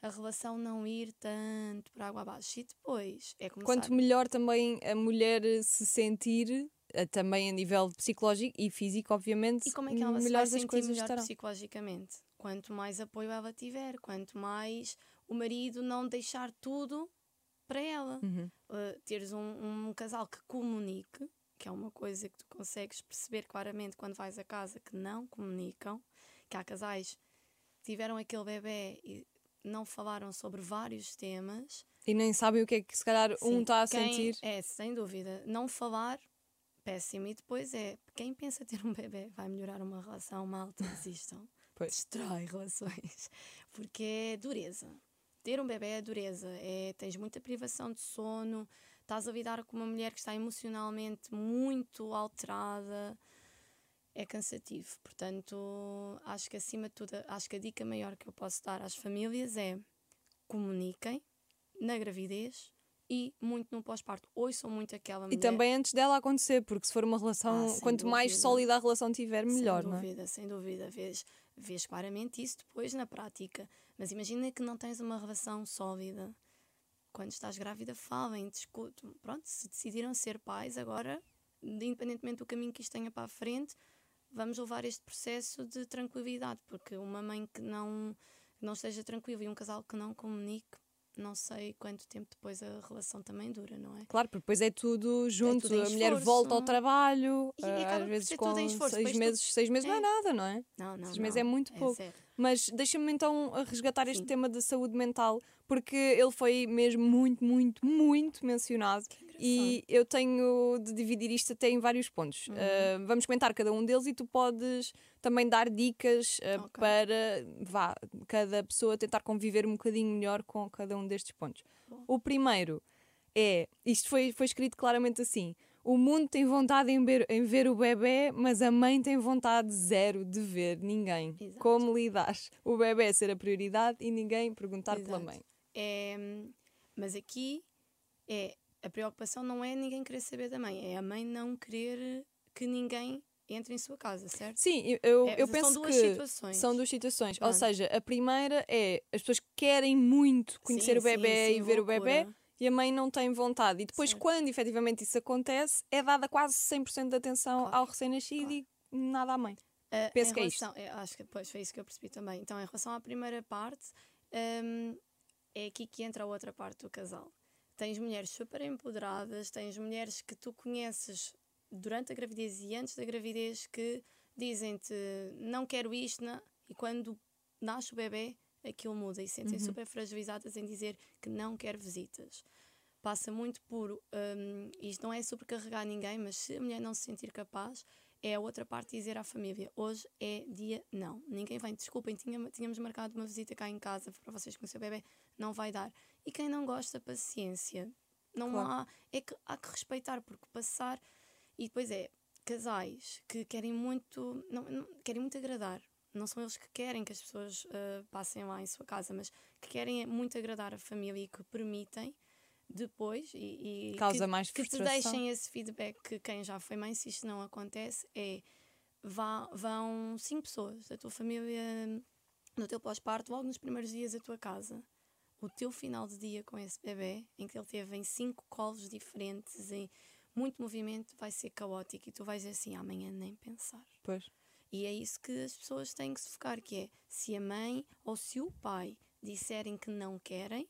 a relação não ir tanto para água abaixo. E depois é começar... Quanto melhor também a mulher se sentir, também a nível psicológico e físico, obviamente, e como é que ela melhor se vai sentir melhor estarão. psicologicamente? Quanto mais apoio ela tiver, quanto mais o marido não deixar tudo para ela. Uhum. Uh, teres um, um casal que comunique, que é uma coisa que tu consegues perceber claramente quando vais a casa que não comunicam, que há casais que tiveram aquele bebê e não falaram sobre vários temas. E nem sabem o que é que se calhar Sim, um está a sentir. É, sem dúvida. Não falar, péssimo. E depois é, quem pensa ter um bebê vai melhorar uma relação, malta, desistam. [LAUGHS] pois. Destrói relações. Porque é dureza. Ter um bebê é dureza. É, tens muita privação de sono, estás a lidar com uma mulher que está emocionalmente muito alterada é cansativo. Portanto, acho que acima de tudo, acho que a dica maior que eu posso dar às famílias é comuniquem na gravidez e muito no pós-parto. Ouçam muito aquela mulher. E também antes dela acontecer, porque se for uma relação, ah, quanto dúvida. mais sólida a relação tiver, melhor, sem dúvida, não é? Sem dúvida, vês, vês claramente isso depois na prática. Mas imagina que não tens uma relação sólida. Quando estás grávida, falem, discutam. Pronto, se decidiram ser pais, agora, independentemente do caminho que isto tenha para a frente, vamos levar este processo de tranquilidade, porque uma mãe que não, não esteja tranquila e um casal que não comunique, não sei quanto tempo depois a relação também dura, não é? Claro, porque depois é tudo junto, é tudo a mulher volta ao trabalho, e, e às vezes com seis meses, tu... seis meses é. não é nada, não é? Não, não, seis não. meses é muito pouco. É Mas deixa-me então resgatar este Sim. tema da saúde mental, porque ele foi mesmo muito, muito, muito mencionado e eu tenho de dividir isto até em vários pontos. Uhum. Uh, vamos comentar cada um deles e tu podes também dar dicas uh, okay. para vá, cada pessoa tentar conviver um bocadinho melhor com cada um destes pontos. Bom. O primeiro é, isto foi, foi escrito claramente assim: o mundo tem vontade em ver, em ver o bebê, mas a mãe tem vontade zero de ver ninguém. Exato. Como lidar? O bebê ser a prioridade e ninguém perguntar Exato. pela mãe. É, mas aqui é a preocupação não é ninguém querer saber da mãe, é a mãe não querer que ninguém entre em sua casa, certo? Sim, eu, é, eu penso são duas que situações. são duas situações. Pronto. Ou seja, a primeira é as pessoas querem muito conhecer sim, o bebê sim, sim, e ver loucura. o bebê e a mãe não tem vontade. E depois, certo. quando efetivamente isso acontece, é dada quase 100% de atenção claro. ao recém-nascido claro. e nada à mãe. Uh, Penso que é relação, é isto. acho que pois, foi isso que eu percebi também. Então, em relação à primeira parte, um, é aqui que entra a outra parte do casal tens mulheres super empoderadas, tens mulheres que tu conheces durante a gravidez e antes da gravidez que dizem-te não quero isto, não. e quando nasce o bebê, aquilo muda e sentem uhum. super fragilizadas em dizer que não quer visitas. Passa muito por, um, isto não é sobrecarregar ninguém, mas se a mulher não se sentir capaz, é a outra parte dizer à família: hoje é dia não. Ninguém vem, desculpem, tínhamos marcado uma visita cá em casa para vocês conhecer o bebê, não vai dar. E quem não gosta, paciência. Não claro. há. É que há que respeitar, porque passar. E depois é casais que querem muito. Não, não querem muito agradar. Não são eles que querem que as pessoas uh, passem lá em sua casa, mas que querem muito agradar a família e que permitem depois e, e causa que, mais frustração. que te deixem esse feedback que quem já foi mãe, se isto não acontece, é vá, vão cinco pessoas da tua família no teu pós-parto, logo nos primeiros dias da tua casa. O teu final de dia com esse bebê, em que ele teve em cinco colos diferentes, em muito movimento, vai ser caótico e tu vais dizer assim, amanhã nem pensar. Pois. E é isso que as pessoas têm que se focar, que é se a mãe ou se o pai disserem que não querem,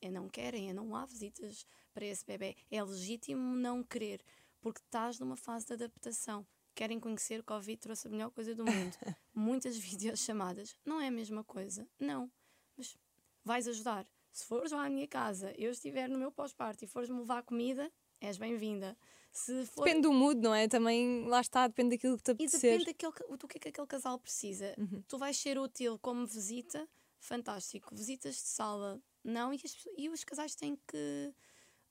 é não querem, é não há visitas para esse bebê. É legítimo não querer, porque estás numa fase de adaptação. Querem conhecer Covid trouxe a melhor coisa do mundo. [LAUGHS] Muitas videochamadas. Não é a mesma coisa. Não. Mas vais ajudar. Se fores lá à minha casa, eu estiver no meu pós-parto e fores-me levar comida, és bem-vinda. For... Depende do mood, não é? Também lá está, depende daquilo que te apetecer. E depende daquele, do que é que aquele casal precisa. Uhum. Tu vais ser útil como visita, fantástico. Visitas de sala, Não, e, as e os casais têm que,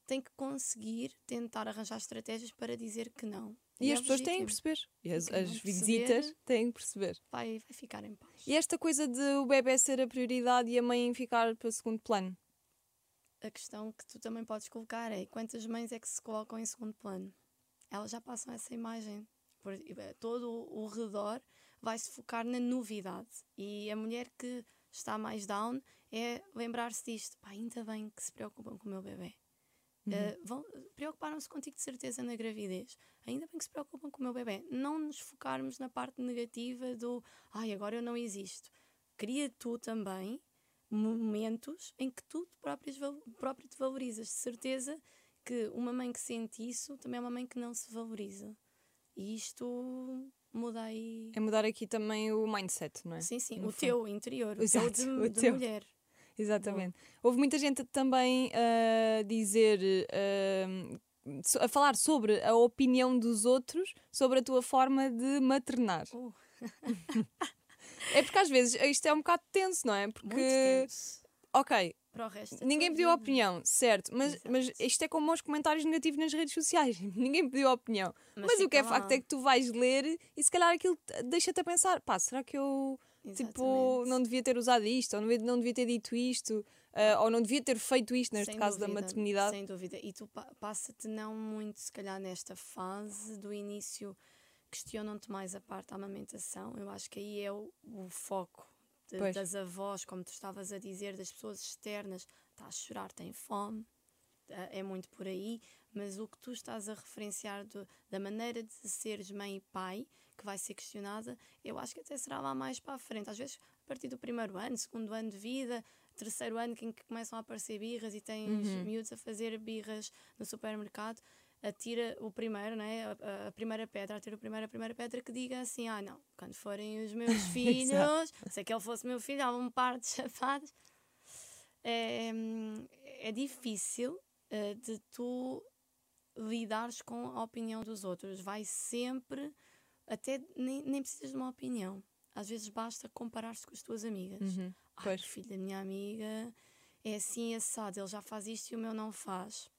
têm que conseguir tentar arranjar estratégias para dizer que não. E é as pessoas têm que legítimo. perceber. E as, E as visitas têm que perceber. Vai, vai ficar em paz. E esta coisa de o bebê ser a prioridade e a mãe ficar para segundo plano. A questão que tu também podes colocar é quantas mães é que se colocam em segundo plano? Elas já passam essa imagem. Por, eh, todo o, redor vai se focar na novidade. E a mulher que está mais down é lembrar-se disto. Pá, ainda bem que se preocupam com o meu bebê. Eh, vão- Preocuparam-se contigo de certeza na gravidez. Ainda bem que se preocupam com o meu bebê. Não nos focarmos na parte negativa do ai, agora eu não existo. Cria tu também momentos em que tu próprias val- próprio te valorizas. De certeza que uma mãe que sente isso também é uma mãe que não se valoriza. E isto muda aí. É mudar aqui também o mindset, não é? Sim, sim, no o fundo. teu interior, o Exato, teu [LAUGHS] o de, de teu. mulher. Exatamente. Houve muita gente também a dizer, ah, so- a falar sobre a opinião dos outros sobre a tua forma de maternar. Uh. [LAUGHS] é porque às vezes isto é um bocado tenso, não é? Muito Porque, tenso. ok, da ninguém pediu a vida. opinião, certo, mas, Exato. mas isto é como os comentários negativos nas redes sociais. [LAUGHS] Ninguém pediu a opinião. Mas, Mas o que é fica facto lá. é que tu vais ler e se calhar aquilo te- deixa-te a pensar: pá, será que eu tipo, Exatamente. não devia ter usado isto, ou não devia, não devia ter dito isto, ah, ou não devia ter feito isto, neste Sem caso da dúvida, maternidade? Sem dúvida. E tu pa- passa-te não muito, se calhar, nesta fase do início, questionam-te mais a parte da amamentação. Eu acho que aí é o, o foco de- das avós, como tu estavas a dizer, das pessoas externas. Está a chorar, tem fome. eh, É muito por aí, mas o que tu estás a referenciar do- da maneira de seres mãe e pai, que vai ser questionada, eu acho que até será lá mais para a frente. Às vezes, a partir do primeiro ano, segundo ano de vida, terceiro ano, em que começam a aparecer birras e tens Uhum. miúdos a fazer birras no supermercado, atira o primeiro, né? a, a- primeira pedra, atira o primeiro, a primeira pedra que diga assim: ah, não, quando forem os meus [LAUGHS] filhos, se aquele fosse meu filho, há um par de chapados. É, é difícil eh, de tu lidares com a opinião dos outros. Vai sempre, até nem, nem precisas de uma opinião. Às vezes basta comparar-se com as tuas amigas. Uhum, Ai, pois. filho da minha amiga é assim assado, ele já faz isto e o meu não faz.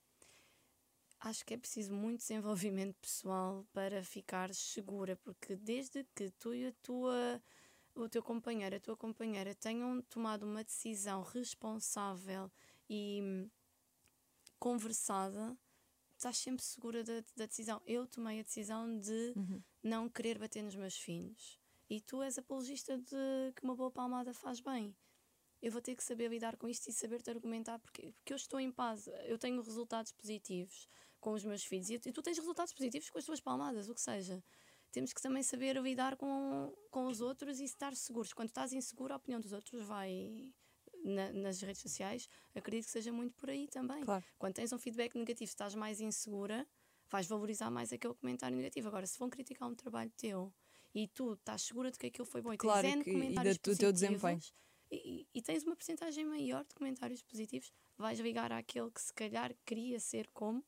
Acho que é preciso muito desenvolvimento pessoal para ficar segura, porque desde que tu e a tua, o teu companheiro, a tua companheira tenham tomado uma decisão responsável e hum, conversada, estás sempre segura da, da decisão. Eu tomei a decisão de Uhum. não querer bater nos meus filhos. E tu és apologista de que uma boa palmada faz bem. Eu vou ter que saber lidar com isto e saber-te argumentar, porque, porque eu estou em paz. Eu tenho resultados positivos com os meus filhos e, e tu tens resultados positivos com as tuas palmadas, o que seja. Temos que também saber lidar com, com os outros e estar seguros. Quando estás inseguro, a opinião dos outros vai na- nas redes sociais. Acredito que seja muito por aí também. Claro. Quando tens um feedback negativo, estás mais insegura, vais valorizar mais aquele comentário negativo. Agora, se vão criticar um trabalho teu e tu estás segura de que aquilo foi bom e Claro, tens que- e comentários da- do teu desempenho. e, e- e tens uma porcentagem maior de comentários positivos, vais ligar àquele que se calhar queria ser como.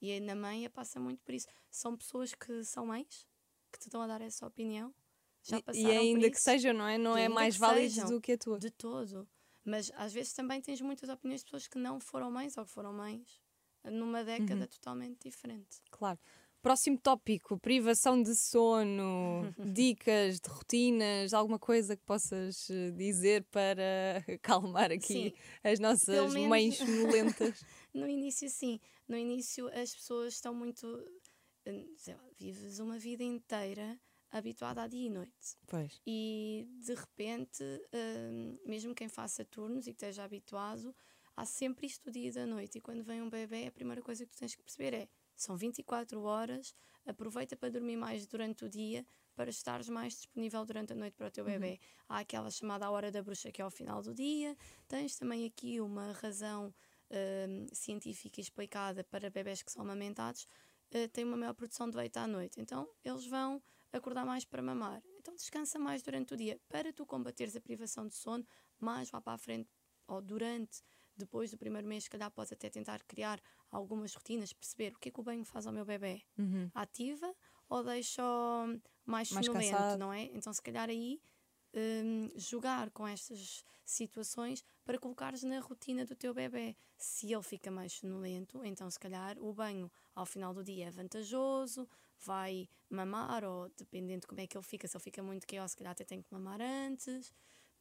E aí na mãe passa muito por isso. São pessoas que são mães, que te estão a dar essa opinião. Já passaram e ainda por que isso. sejam, não é? Não E é mais válido do que a tua. De todo. Mas às vezes também tens muitas opiniões de pessoas que não foram mães ou que foram mães numa década Uhum. totalmente diferente. Claro. Próximo tópico: privação de sono, [LAUGHS] dicas de rotinas, alguma coisa que possas eh, dizer para [LAUGHS] acalmar aqui Sim. as nossas menos- mães sonolentas. [LAUGHS] No início, sim. No início, as pessoas estão muito. eh, Sei lá, vives uma vida inteira habituada a dia e noite. pois. E de repente, hum, mesmo quem faça turnos e que esteja habituado, há sempre isto do dia e da noite. E quando vem um bebê, a primeira coisa que tu tens que perceber é: são 24 horas, aproveita para dormir mais durante o dia para estares mais disponível durante a noite para o teu bebê. Há aquela chamada hora da bruxa que é ao final do dia. Tens também aqui uma razão hum, científica explicada para bebés que são amamentados, eh, têm uma maior produção de leite à noite. Então, eles vão acordar mais para mamar. Então, descansa mais durante o dia para tu combateres a privação de sono, mais lá para a frente ou durante, depois do primeiro mês, se calhar podes até tentar criar algumas rotinas, perceber o que é que o banho faz ao meu bebê. Uhum. Ativa ou deixa mais Mais sonolento, cansado. não é? Então, se calhar aí hum, jogar com estas situações para colocares na rotina do teu bebê. Se ele fica mais sonolento, então se calhar o banho ao final do dia é vantajoso, vai mamar, ou dependendo de como é que ele fica, se ele fica muito QO, se calhar até tem que mamar antes.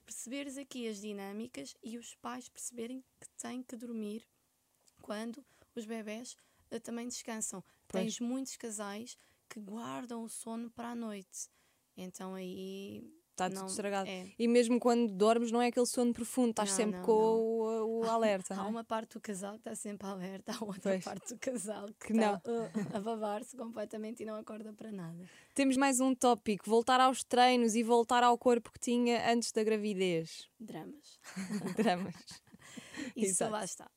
Perceberes aqui as dinâmicas e os pais perceberem que têm que dormir quando os bebés uh, também descansam. Pois. Tens muitos casais que guardam o sono para a noite. Então aí está tudo estragado. É. E mesmo quando dormes, não é aquele sono profundo, estás não, sempre não, com não. O, o, alerta. Há, é? uma parte do casal que está sempre alerta, há outra pois. parte do casal que, que está uh, a babar-se completamente e não acorda para nada. Temos mais um tópico: voltar aos treinos e voltar ao corpo que tinha antes da gravidez. Dramas. [LAUGHS] Dramas. Isso Exato. lá está.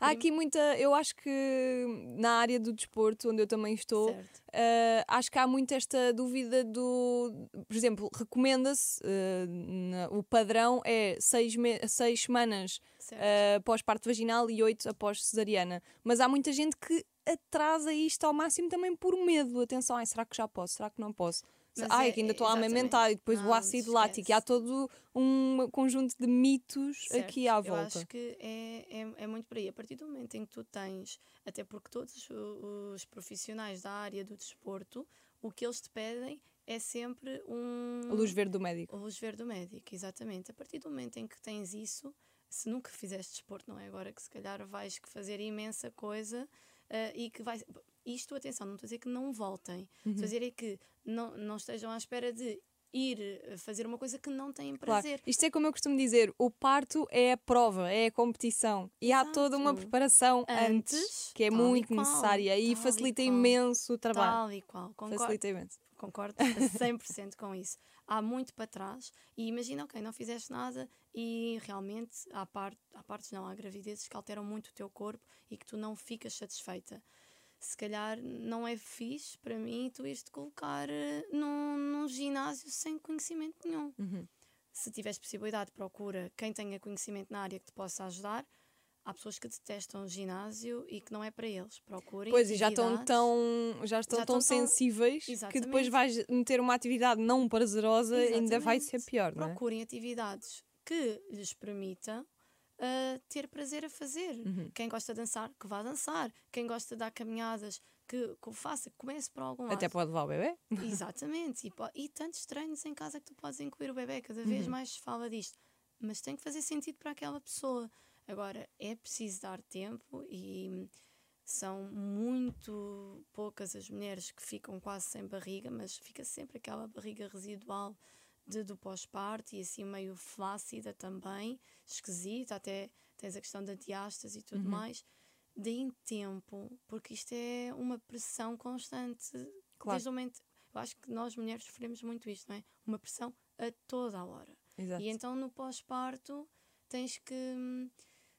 Há aqui muita. Eu acho que na área do desporto, onde eu também estou, uh, acho que há muito esta dúvida do. Por exemplo, recomenda-se. Uh, o padrão é seis, seis semanas uh, pós-parto vaginal e oito após cesariana. Mas há muita gente que atrasa isto ao máximo também por medo. Atenção, ai, será que já posso? Será que não posso? Mas Ai, é, que ainda estou a amamentar e depois não, o ácido lático. E há todo um conjunto de mitos certo. aqui à volta. Eu acho que é, é, é, muito por aí. A partir do momento em que tu tens, até porque todos os profissionais da área do desporto, o que eles te pedem é sempre um. A luz verde do médico. A luz verde do médico, exatamente. A partir do momento em que tens isso, se nunca fizeste desporto, não é agora que se calhar vais fazer imensa coisa uh, e que vais isto, atenção, não estou a dizer que não voltem. Uhum. Estou a dizer é que não, não estejam à espera de ir eh, fazer uma coisa que não têm prazer. Claro. Isto é como eu costumo dizer: o parto é a prova, é a competição. E Exato. há toda uma preparação antes, antes que é muito necessária e facilita e imenso o trabalho. Tal e qual, concordo. Facilita imenso. Concordo 100% com isso. Há muito para trás e imagina, ok, não fizeste nada e realmente há, part, há partes, não, há gravidezes que alteram muito o teu corpo e que tu não ficas satisfeita se calhar não é fixe para mim tu ires te colocar uh, num, num ginásio sem conhecimento nenhum. Uhum. Se tiveres possibilidade, procura quem tenha conhecimento na área que te possa ajudar. Há pessoas que detestam o ginásio e que não é para eles. Procurem. Pois, e já estão tão, já estão já tão sensíveis tão... que depois vais meter uma atividade não prazerosa e ainda vai ser pior. Procurem é? atividades que lhes permitam uh, ter prazer a fazer. Uhum. Quem gosta de dançar, que vá dançar. Quem gosta de dar caminhadas, que, que o faça, que comece por algum lado. Até pode levar o bebê. Exatamente. E, e tantos treinos em casa que tu podes incluir o bebê, cada vez uhum. mais se fala disto. Mas tem que fazer sentido para aquela pessoa. Agora, é preciso dar tempo e são muito poucas as mulheres que ficam quase sem barriga, mas fica sempre aquela barriga residual de, do pós-parto e assim meio flácida também, esquisita, até tens a questão da diástase e tudo uhum. mais. Deem tempo, porque isto é uma pressão constante. Claro. Desde o momento, eu acho que nós mulheres sofremos muito isto, não é? Uma pressão a toda a hora. Exato. E então no pós-parto tens que hum,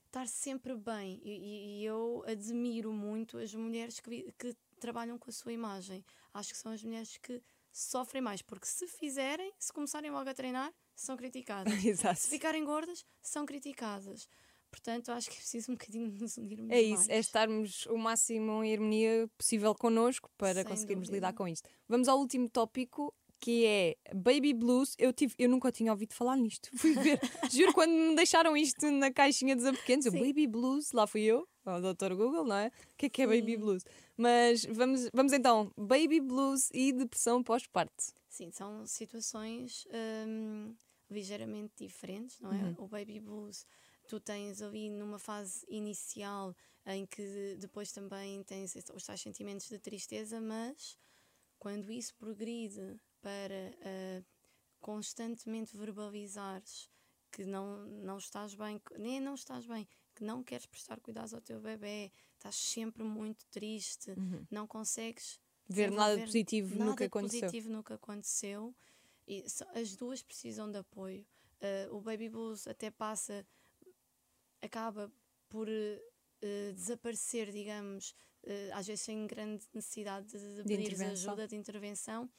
estar sempre bem. E, e, eu admiro muito as mulheres que, que trabalham com a sua imagem. Acho que são as mulheres que sofrem mais, porque se fizerem, se começarem logo a treinar, são criticadas. [LAUGHS] Se ficarem gordas, são criticadas. Portanto, acho que é preciso um bocadinho nos unirmos É isso, mais. é estarmos o máximo em harmonia possível connosco para Sem conseguirmos dúvida. lidar com isto. Vamos ao último tópico, que é Baby Blues. Eu, tive, eu nunca tinha ouvido falar nisto. [LAUGHS] Fui ver, juro, quando me deixaram isto na caixinha dos apequenos, eu, Baby Blues, lá fui eu, ao Dr. Google, não é? O que é que é. Baby Blues? Mas vamos, vamos então, baby blues e depressão pós-parto. Sim, são situações hum, ligeiramente diferentes, não é? Uhum. O baby blues, tu tens ali numa fase inicial em que depois também tens os tais sentimentos de tristeza, mas quando isso progride para uh, constantemente verbalizares que não, não estás bem, nem não estás bem, que não queres prestar cuidados ao teu bebê, estás sempre muito triste, uhum. não consegues ver nada positivo nada no que aconteceu. positivo no que aconteceu. E as duas precisam de apoio. Uh, o baby blues até passa, acaba por uh, desaparecer, digamos, uh, às vezes sem grande necessidade de, de, de pedir ajuda de intervenção,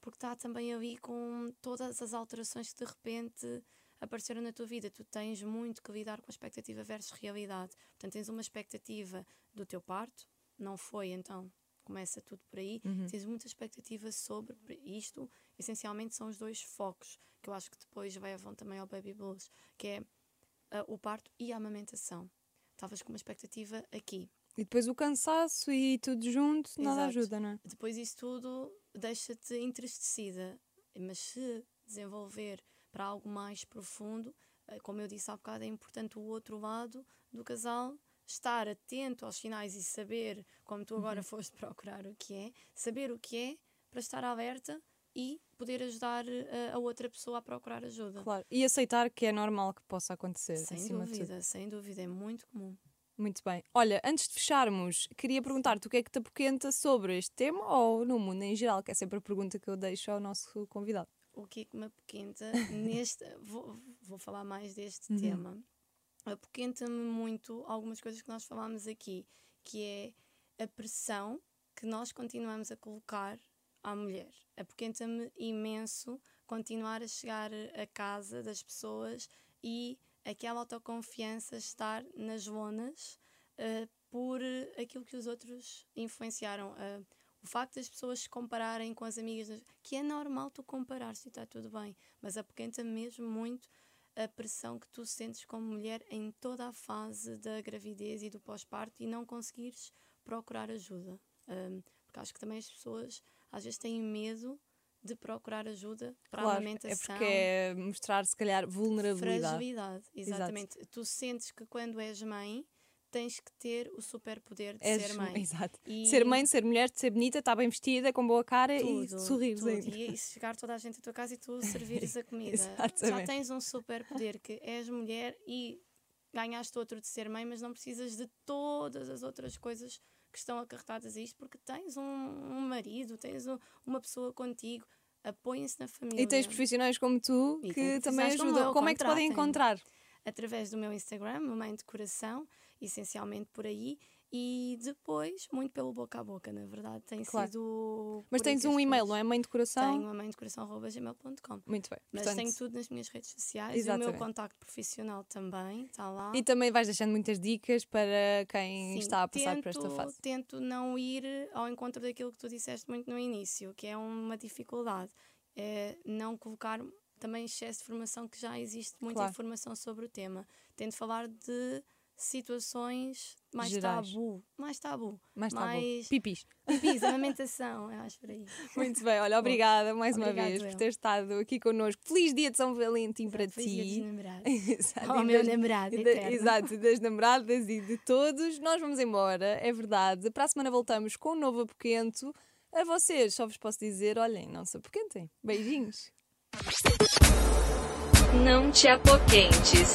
porque está também ali com todas as alterações que de repente apareceram na tua vida. Tu tens muito que lidar com a expectativa versus realidade. Portanto, tens uma expectativa do teu parto, não foi, então começa tudo por aí. Uhum. Tens muita expectativa sobre isto essencialmente são os dois focos, que eu acho que depois levam também ao baby blues, que é uh, o parto e a amamentação. Estavas com uma expectativa aqui. E depois o cansaço e tudo junto, nada Exato. ajuda, não é? Depois isso tudo deixa-te entristecida. Mas se desenvolver para algo mais profundo, eh, como eu disse há bocado, é importante o outro lado do casal estar atento aos sinais e saber, como tu agora foste [LAUGHS] procurar o que é, saber o que é para estar alerta e poder ajudar eh, a outra pessoa a procurar ajuda. Claro. E aceitar que é normal que possa acontecer. Sem dúvida, sem dúvida, é muito comum. Muito bem. Olha, antes de fecharmos, queria perguntar-te o que é que te apoquenta sobre este tema ou no mundo em geral, que é sempre a pergunta que eu deixo ao nosso convidado. O que é que me apoquenta [LAUGHS] neste. Vou, vou falar mais deste Uhum. tema. Apoquenta-me muito algumas coisas que nós falámos aqui, que é a pressão que nós continuamos a colocar à mulher. Apoquenta-me imenso continuar a chegar a casa das pessoas e aquela autoconfiança estar nas lonas eh, por aquilo que os outros influenciaram. Eh, o facto das pessoas se compararem com as amigas, que é normal tu comparar-se e está tudo bem, mas apoquenta mesmo muito a pressão que tu sentes como mulher em toda a fase da gravidez e do pós-parto e não conseguires procurar ajuda. Ahm, porque acho que também as pessoas às vezes têm medo de procurar ajuda para a claro, amamentação. é porque é mostrar, se calhar, vulnerabilidade. Fragilidade, exatamente. Tu sentes que quando és mãe tens que ter o superpoder de ser mãe. Exato. E Ser mãe, de ser mulher, de ser bonita, estar bem vestida, com boa cara e tudo, sorrir tudo. ainda. E, e chegar toda a gente à tua casa e tu [LAUGHS] servires a comida. Já tens um superpoder que és mulher e ganhaste outro de ser mãe, mas não precisas de todas as outras coisas que estão acarretadas a isto, porque tens um, um marido, tens um- uma pessoa contigo, apoiem-se na família. E tens profissionais como tu E que também profissionais como ajudam. eu, Como é que te podem encontrar? através do meu Instagram, Mamãe de Coração, essencialmente por aí, e depois, muito pelo boca a boca, na verdade, tem Claro. sido. Mas tens um e-mail, não é? Mãe de coração? Tenho mamãe de coração.gmail.com. Muito bem. Mas Portanto, tenho tudo nas minhas redes sociais e o Exatamente. meu contacto profissional também está lá. E também vais deixando muitas dicas para quem Sim, está a passar tento, por esta fase. Tento não ir ao encontro daquilo que tu disseste muito no início, que é uma dificuldade. É não colocar também excesso de formação, que já existe muita Claro. informação sobre o tema. Tento falar de situações mais Gerais. tabu. Mais tabu. Mais bom. mais Pipis. pipis, [LAUGHS] amamentação, eu acho por aí. Muito bem, olha, obrigada mais uma vez por eu. ter estado aqui connosco. Feliz dia de São Valentim para Feliz dia dos ti. namorados. [LAUGHS] Exato, Ao e meu das- namorado da-. Exato, das namoradas e de todos. Nós vamos embora, é verdade. Para a semana voltamos com um novo apoquento. A vocês, só vos posso dizer: olhem, não se apoquentem. Beijinhos. Não te apoquentes.